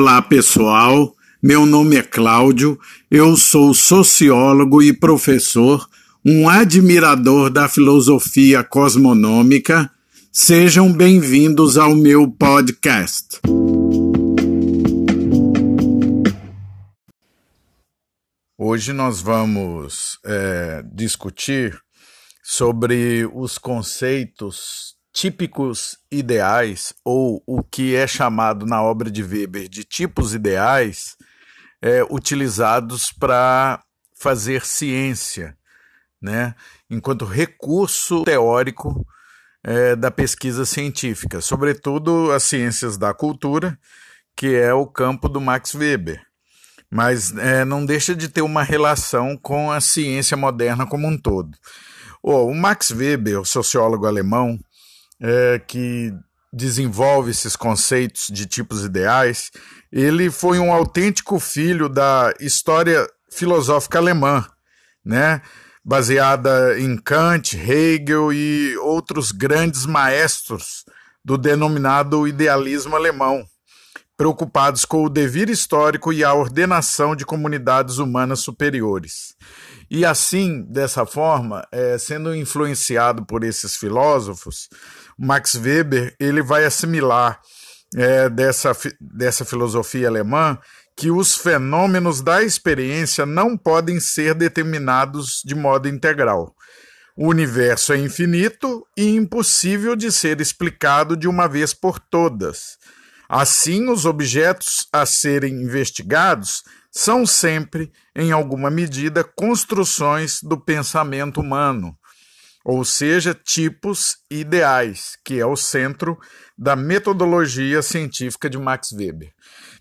Olá, pessoal. Meu nome é Cláudio, eu sou sociólogo e professor, um admirador da filosofia cosmonômica. Sejam bem-vindos ao meu podcast. Hoje nós vamos é, discutir sobre os conceitos típicos ideais, ou o que é chamado na obra de Weber de tipos ideais, é, utilizados para fazer ciência, né? enquanto recurso teórico é, da pesquisa científica, sobretudo as ciências da cultura, que é o campo do Max Weber mas é, não deixa de ter uma relação com a ciência moderna como um todo. Oh, o Max Weber, o sociólogo alemão, é, que desenvolve esses conceitos de tipos ideais, ele foi um autêntico filho da história filosófica alemã, né? baseada em Kant, Hegel e outros grandes maestros do denominado idealismo alemão preocupados com o devir histórico e a ordenação de comunidades humanas superiores. E assim, dessa forma, é, sendo influenciado por esses filósofos, Max Weber ele vai assimilar é, dessa, dessa filosofia alemã que os fenômenos da experiência não podem ser determinados de modo integral. O universo é infinito e impossível de ser explicado de uma vez por todas. Assim, os objetos a serem investigados são sempre, em alguma medida, construções do pensamento humano, ou seja, tipos ideais, que é o centro da metodologia científica de Max Weber.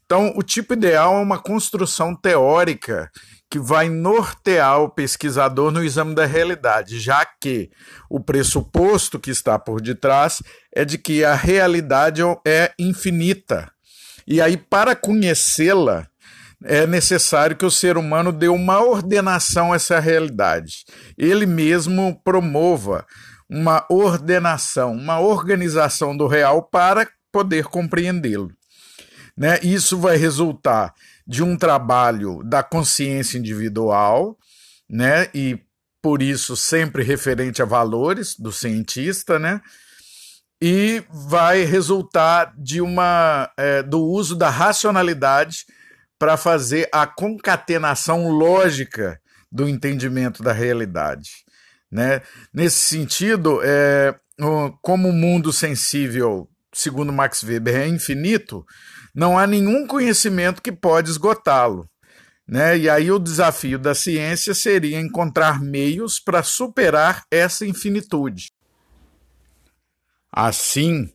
Então, o tipo ideal é uma construção teórica que vai nortear o pesquisador no exame da realidade, já que o pressuposto que está por detrás é de que a realidade é infinita. E aí, para conhecê-la, é necessário que o ser humano dê uma ordenação a essa realidade. Ele mesmo promova uma ordenação, uma organização do real para poder compreendê-lo. Né? Isso vai resultar de um trabalho da consciência individual, né? E por isso sempre referente a valores do cientista, né? E vai resultar de uma é, do uso da racionalidade para fazer a concatenação lógica do entendimento da realidade. Né? Nesse sentido, é, como o mundo sensível, segundo Max Weber, é infinito, não há nenhum conhecimento que pode esgotá-lo. Né? E aí o desafio da ciência seria encontrar meios para superar essa infinitude. Assim,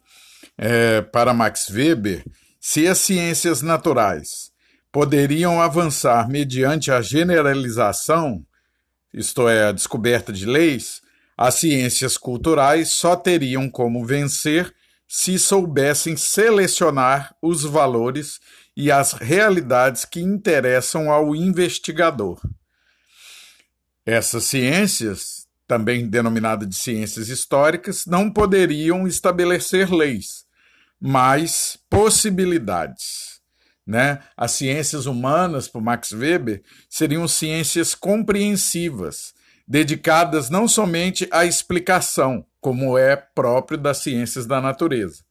é, para Max Weber, se as ciências naturais poderiam avançar mediante a generalização, isto é, a descoberta de leis, as ciências culturais só teriam como vencer se soubessem selecionar os valores e as realidades que interessam ao investigador. Essas ciências, também denominadas de ciências históricas, não poderiam estabelecer leis, mas possibilidades. Né? As ciências humanas, por Max Weber, seriam ciências compreensivas, dedicadas não somente à explicação, como é próprio das ciências da natureza,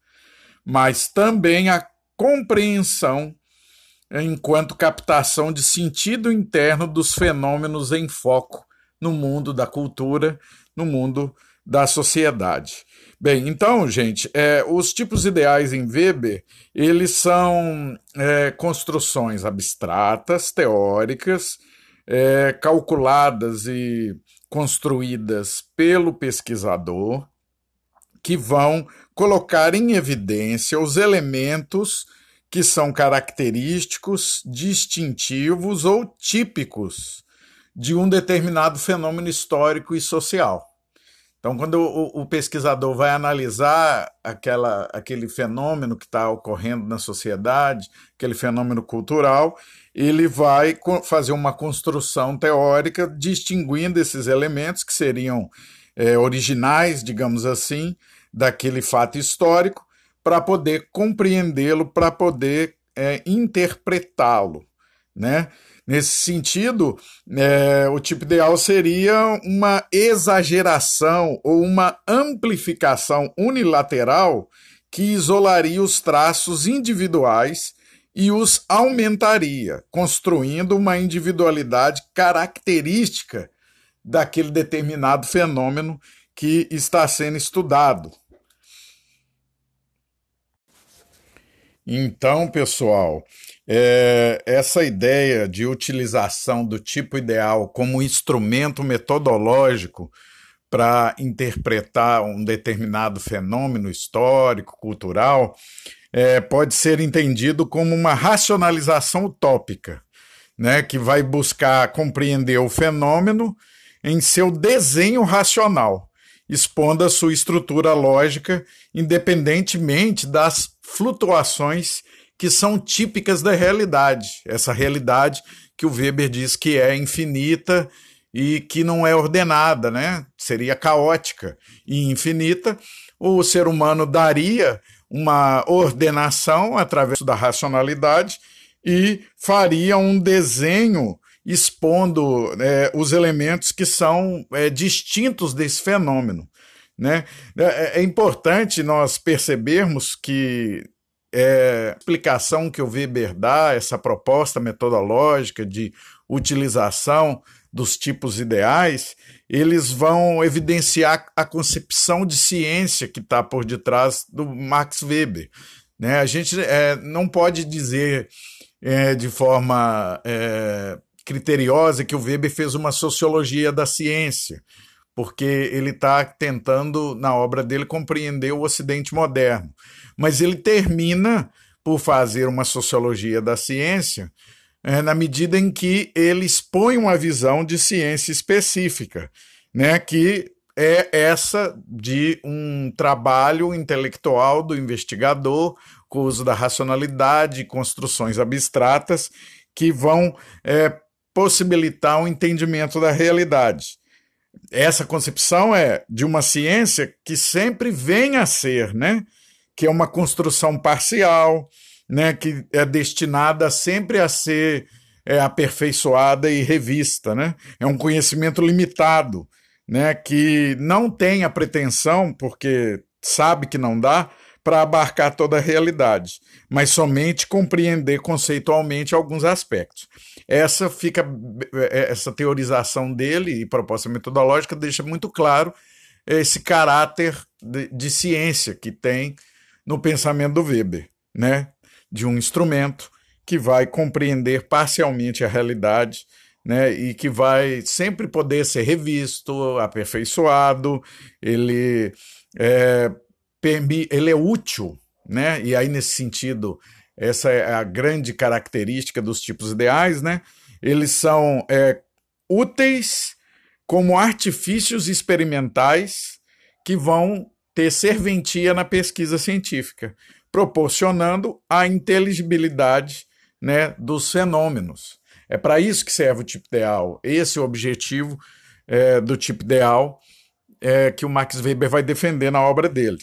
mas também à compreensão enquanto captação de sentido interno dos fenômenos em foco no mundo da cultura, no mundo da sociedade. Bem, então, gente, é, os tipos ideais em Weber, eles são é, construções abstratas, teóricas, é, calculadas e construídas pelo pesquisador, que vão colocar em evidência os elementos que são característicos, distintivos ou típicos de um determinado fenômeno histórico e social. Então, quando o, o pesquisador vai analisar aquela, aquele fenômeno que está ocorrendo na sociedade, aquele fenômeno cultural, ele vai fazer uma construção teórica distinguindo esses elementos que seriam é, originais, digamos assim, daquele fato histórico, para poder compreendê-lo, para poder é, interpretá-lo, né? Nesse sentido, é, o tipo ideal seria uma exageração ou uma amplificação unilateral que isolaria os traços individuais e os aumentaria, construindo uma individualidade característica daquele determinado fenômeno que está sendo estudado. Então, pessoal, é, essa ideia de utilização do tipo ideal como instrumento metodológico para interpretar um determinado fenômeno histórico, cultural, é, pode ser entendido como uma racionalização utópica, né, que vai buscar compreender o fenômeno em seu desenho racional, expondo a sua estrutura lógica independentemente das flutuações que são típicas da realidade. Essa realidade que o Weber diz que é infinita e que não é ordenada, né? Seria caótica e infinita. O ser humano daria uma ordenação através da racionalidade e faria um desenho expondo é, os elementos que são é, distintos desse fenômeno. Né? É, é importante nós percebermos que é, a explicação que o Weber dá, essa proposta metodológica de utilização dos tipos ideais, eles vão evidenciar a concepção de ciência que está por detrás do Max Weber. Né? A gente é, não pode dizer é, de forma é, criteriosa que o Weber fez uma sociologia da ciência, porque ele está tentando, na obra dele, compreender o Ocidente moderno. Mas ele termina por fazer uma sociologia da ciência é, na medida em que ele expõe uma visão de ciência específica, né, que é essa de um trabalho intelectual do investigador, com o uso da racionalidade, construções abstratas que vão é, possibilitar o um entendimento da realidade. Essa concepção é de uma ciência que sempre vem a ser, né? que é uma construção parcial, né? que é destinada sempre a ser é, aperfeiçoada e revista. Né? É um conhecimento limitado, né? que não tem a pretensão, porque sabe que não dá, para abarcar toda a realidade, mas somente compreender conceitualmente alguns aspectos. Essa fica essa teorização dele e proposta metodológica deixa muito claro esse caráter de, de ciência que tem no pensamento do Weber, né? De um instrumento que vai compreender parcialmente a realidade, né? E que vai sempre poder ser revisto, aperfeiçoado, ele é, ele é útil, né? E aí, nesse sentido, essa é a grande característica dos tipos ideais, né? Eles são é, úteis como artifícios experimentais que vão ter serventia na pesquisa científica, proporcionando a inteligibilidade né, dos fenômenos. É para isso que serve o tipo ideal. Esse é o objetivo é, do tipo ideal é, que o Max Weber vai defender na obra dele.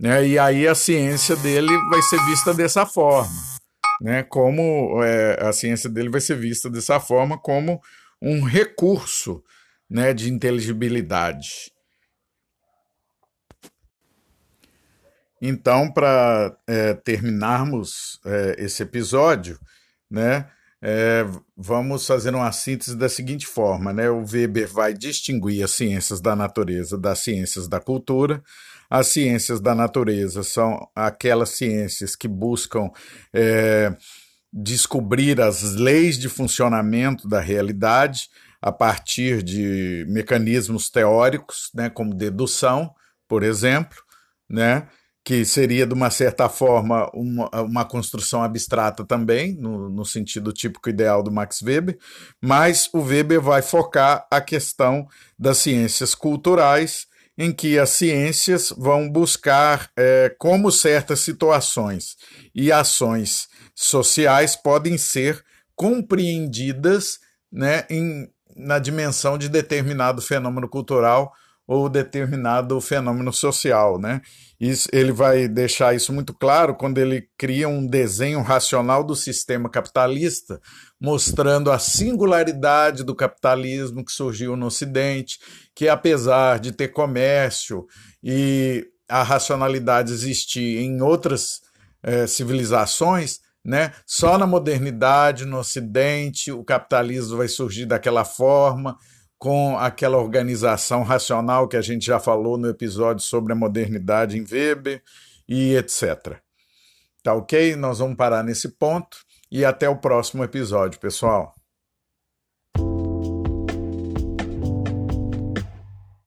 Né? E aí a ciência dele vai ser vista dessa forma, né? Como é, a ciência dele vai ser vista dessa forma como um recurso, né, de inteligibilidade. Então, para é, terminarmos é, esse episódio, né, é, vamos fazer uma síntese da seguinte forma: né? o Weber vai distinguir as ciências da natureza das ciências da cultura, as ciências da natureza são aquelas ciências que buscam é, descobrir as leis de funcionamento da realidade a partir de mecanismos teóricos, né, como dedução, por exemplo, né, que seria, de uma certa forma, uma, uma construção abstrata também, no, no sentido típico ideal do Max Weber, mas o Weber vai focar a questão das ciências culturais em que as ciências vão buscar é, como certas situações e ações sociais podem ser compreendidas né, em, na dimensão de determinado fenômeno cultural ou determinado fenômeno social, né? Isso, ele vai deixar isso muito claro quando ele cria um desenho racional do sistema capitalista, mostrando a singularidade do capitalismo que surgiu no Ocidente, que apesar de ter comércio e a racionalidade existir em outras eh, civilizações, né? Só na modernidade, no Ocidente, o capitalismo vai surgir daquela forma, com aquela organização racional que a gente já falou no episódio sobre a modernidade em Weber e etc. Tá ok? Nós vamos parar nesse ponto e até o próximo episódio, pessoal.